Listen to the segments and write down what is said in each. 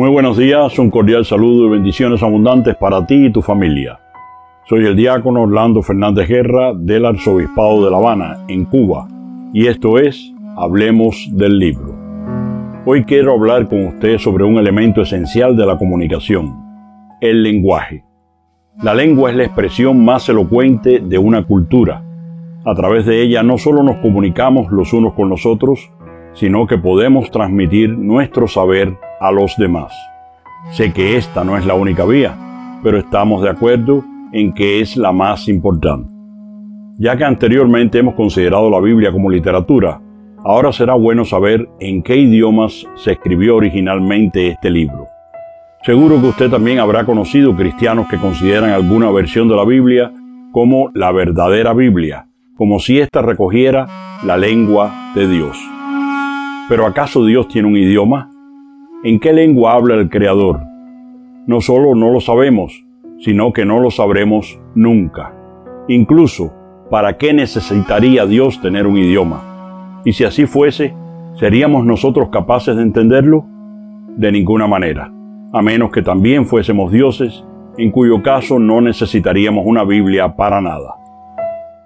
Muy buenos días, un cordial saludo y bendiciones abundantes para ti y tu familia. Soy el diácono Orlando Fernández Guerra del Arzobispado de La Habana, en Cuba, y esto es Hablemos del Libro. Hoy quiero hablar con usted sobre un elemento esencial de la comunicación, el lenguaje. La lengua es la expresión más elocuente de una cultura. A través de ella no solo nos comunicamos los unos con los otros, sino que podemos transmitir nuestro saber a los demás. Sé que esta no es la única vía, pero estamos de acuerdo en que es la más importante. Ya que anteriormente hemos considerado la Biblia como literatura, ahora será bueno saber en qué idiomas se escribió originalmente este libro. Seguro que usted también habrá conocido cristianos que consideran alguna versión de la Biblia como la verdadera Biblia, como si ésta recogiera la lengua de Dios. Pero ¿acaso Dios tiene un idioma? ¿En qué lengua habla el Creador? No solo no lo sabemos, sino que no lo sabremos nunca. Incluso, ¿para qué necesitaría Dios tener un idioma? Y si así fuese, ¿seríamos nosotros capaces de entenderlo? De ninguna manera, a menos que también fuésemos dioses, en cuyo caso no necesitaríamos una Biblia para nada.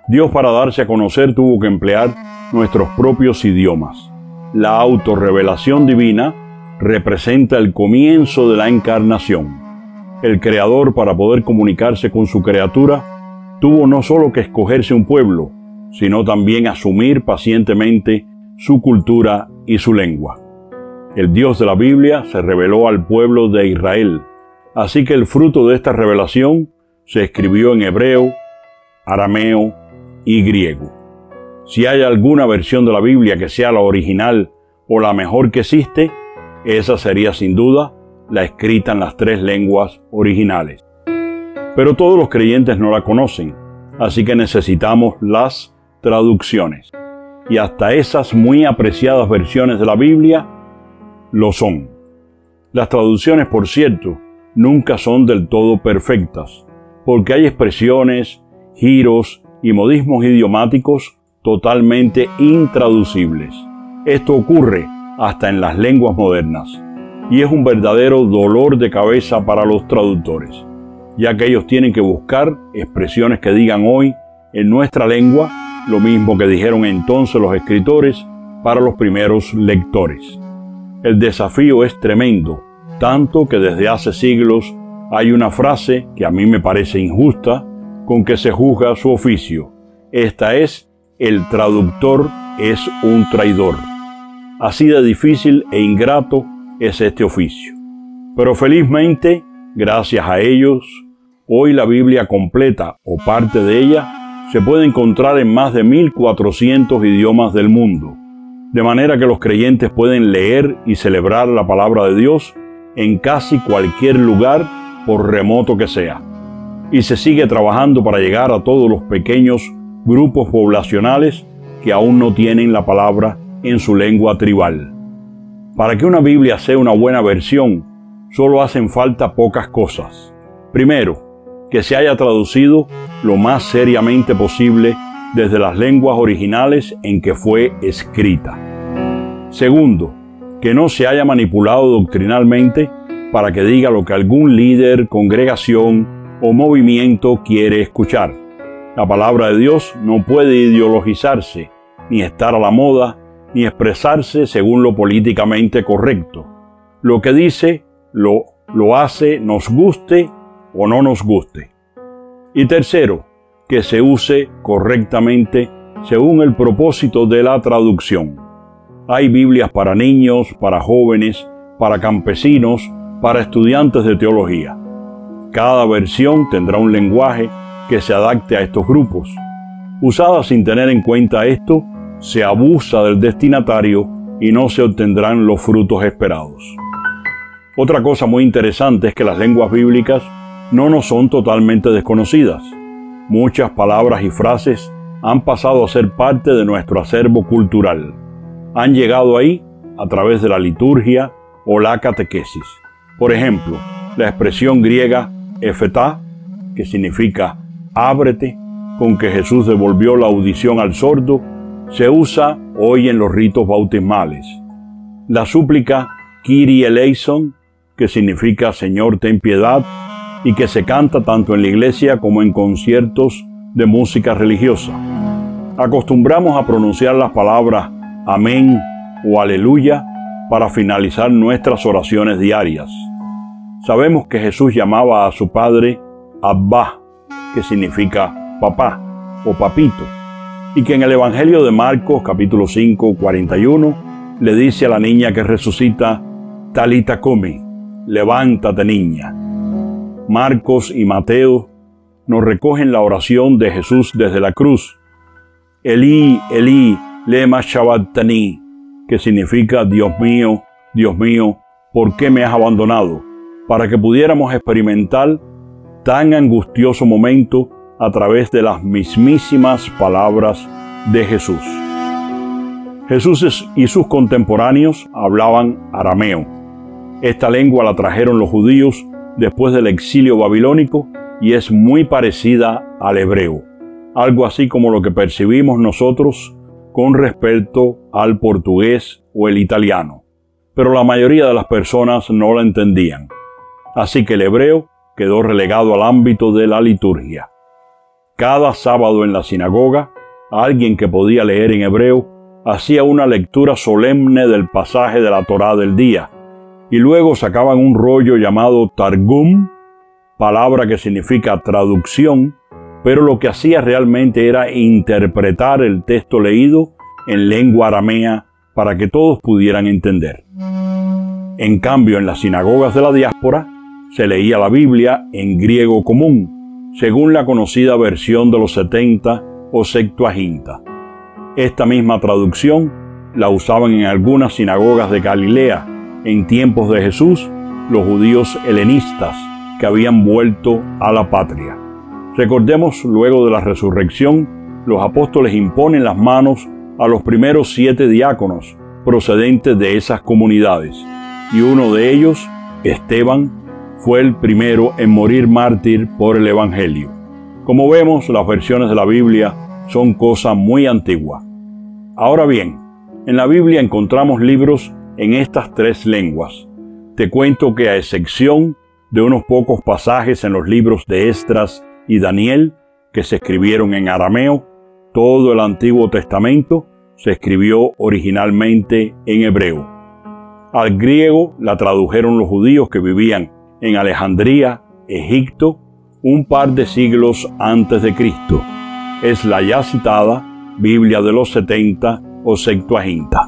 Dios para darse a conocer tuvo que emplear nuestros propios idiomas la autorrevelación divina representa el comienzo de la encarnación. El Creador, para poder comunicarse con su criatura, tuvo no solo que escogerse un pueblo, sino también asumir pacientemente su cultura y su lengua. El Dios de la Biblia se reveló al pueblo de Israel, así que el fruto de esta revelación se escribió en hebreo, arameo y griego. Si hay alguna versión de la Biblia que sea la original o la mejor que existe, esa sería sin duda la escrita en las tres lenguas originales. Pero todos los creyentes no la conocen, así que necesitamos las traducciones. Y hasta esas muy apreciadas versiones de la Biblia lo son. Las traducciones, por cierto, nunca son del todo perfectas, porque hay expresiones, giros y modismos idiomáticos totalmente intraducibles. Esto ocurre hasta en las lenguas modernas y es un verdadero dolor de cabeza para los traductores, ya que ellos tienen que buscar expresiones que digan hoy en nuestra lengua lo mismo que dijeron entonces los escritores para los primeros lectores. El desafío es tremendo, tanto que desde hace siglos hay una frase que a mí me parece injusta con que se juzga su oficio. Esta es el traductor es un traidor. Así de difícil e ingrato es este oficio. Pero felizmente, gracias a ellos, hoy la Biblia completa o parte de ella se puede encontrar en más de 1400 idiomas del mundo, de manera que los creyentes pueden leer y celebrar la palabra de Dios en casi cualquier lugar, por remoto que sea. Y se sigue trabajando para llegar a todos los pequeños grupos poblacionales que aún no tienen la palabra en su lengua tribal. Para que una Biblia sea una buena versión, solo hacen falta pocas cosas. Primero, que se haya traducido lo más seriamente posible desde las lenguas originales en que fue escrita. Segundo, que no se haya manipulado doctrinalmente para que diga lo que algún líder, congregación o movimiento quiere escuchar. La palabra de Dios no puede ideologizarse, ni estar a la moda, ni expresarse según lo políticamente correcto. Lo que dice, lo, lo hace, nos guste o no nos guste. Y tercero, que se use correctamente según el propósito de la traducción. Hay Biblias para niños, para jóvenes, para campesinos, para estudiantes de teología. Cada versión tendrá un lenguaje que se adapte a estos grupos. Usada sin tener en cuenta esto, se abusa del destinatario y no se obtendrán los frutos esperados. Otra cosa muy interesante es que las lenguas bíblicas no nos son totalmente desconocidas. Muchas palabras y frases han pasado a ser parte de nuestro acervo cultural. Han llegado ahí a través de la liturgia o la catequesis. Por ejemplo, la expresión griega efetá, que significa ábrete, con que Jesús devolvió la audición al sordo, se usa hoy en los ritos bautismales. La súplica Kyrie eleison, que significa Señor ten piedad, y que se canta tanto en la iglesia como en conciertos de música religiosa. Acostumbramos a pronunciar las palabras Amén o Aleluya para finalizar nuestras oraciones diarias. Sabemos que Jesús llamaba a su Padre Abba, que significa papá o papito, y que en el Evangelio de Marcos capítulo 5, 41 le dice a la niña que resucita, Talita Kumi, levántate niña. Marcos y Mateo nos recogen la oración de Jesús desde la cruz. Elí, Elí, lema shabatani, que significa Dios mío, Dios mío, ¿por qué me has abandonado? Para que pudiéramos experimentar tan angustioso momento a través de las mismísimas palabras de Jesús. Jesús y sus contemporáneos hablaban arameo. Esta lengua la trajeron los judíos después del exilio babilónico y es muy parecida al hebreo, algo así como lo que percibimos nosotros con respecto al portugués o el italiano, pero la mayoría de las personas no la entendían. Así que el hebreo quedó relegado al ámbito de la liturgia. Cada sábado en la sinagoga, alguien que podía leer en hebreo hacía una lectura solemne del pasaje de la Torá del día, y luego sacaban un rollo llamado Targum, palabra que significa traducción, pero lo que hacía realmente era interpretar el texto leído en lengua aramea para que todos pudieran entender. En cambio, en las sinagogas de la diáspora se leía la Biblia en griego común, según la conocida versión de los 70 o Septuaginta. Esta misma traducción la usaban en algunas sinagogas de Galilea en tiempos de Jesús los judíos helenistas que habían vuelto a la patria. Recordemos, luego de la resurrección, los apóstoles imponen las manos a los primeros siete diáconos procedentes de esas comunidades, y uno de ellos, Esteban, fue el primero en morir mártir por el Evangelio. Como vemos, las versiones de la Biblia son cosa muy antigua. Ahora bien, en la Biblia encontramos libros en estas tres lenguas. Te cuento que a excepción de unos pocos pasajes en los libros de Estras y Daniel, que se escribieron en arameo, todo el Antiguo Testamento se escribió originalmente en hebreo. Al griego la tradujeron los judíos que vivían en Alejandría, Egipto, un par de siglos antes de Cristo es la ya citada Biblia de los 70 o Septuaginta.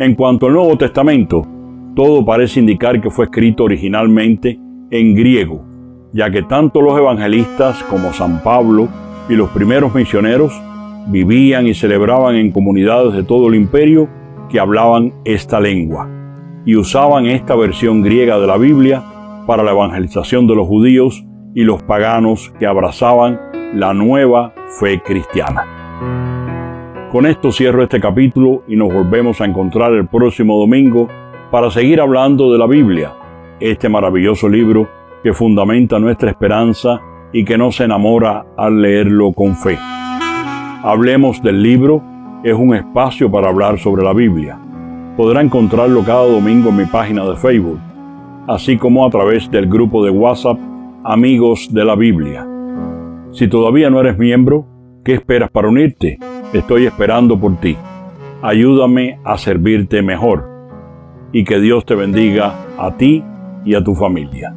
En cuanto al Nuevo Testamento, todo parece indicar que fue escrito originalmente en griego, ya que tanto los evangelistas como San Pablo y los primeros misioneros vivían y celebraban en comunidades de todo el imperio que hablaban esta lengua y usaban esta versión griega de la Biblia para la evangelización de los judíos y los paganos que abrazaban la nueva fe cristiana. Con esto cierro este capítulo y nos volvemos a encontrar el próximo domingo para seguir hablando de la Biblia, este maravilloso libro que fundamenta nuestra esperanza y que nos enamora al leerlo con fe. Hablemos del libro es un espacio para hablar sobre la Biblia. Podrá encontrarlo cada domingo en mi página de Facebook, así como a través del grupo de WhatsApp Amigos de la Biblia. Si todavía no eres miembro, ¿qué esperas para unirte? Estoy esperando por ti. Ayúdame a servirte mejor y que Dios te bendiga a ti y a tu familia.